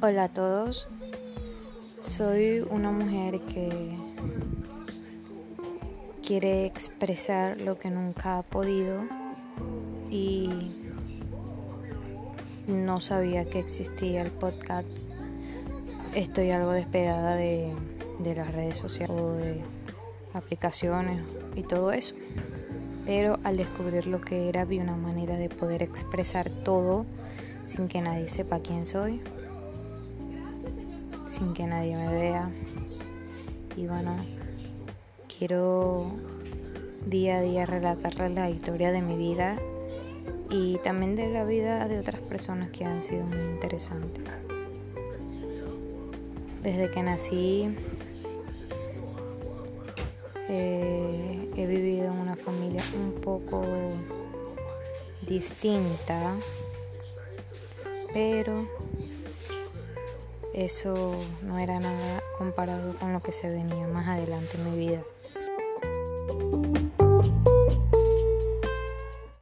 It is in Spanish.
Hola a todos, soy una mujer que quiere expresar lo que nunca ha podido y no sabía que existía el podcast. Estoy algo despegada de, las redes sociales o de aplicaciones y todo eso. Pero al descubrir lo que era vi una manera de poder expresar todo sin que nadie sepa quién soy, sin que nadie me vea. Y bueno, quiero día a día relatarles la historia de mi vida y también de la vida de otras personas que han sido muy interesantes. Desde que nací eh, he vivido en una familia un poco distinta, pero eso no era nada comparado con lo que se venía más adelante en mi vida.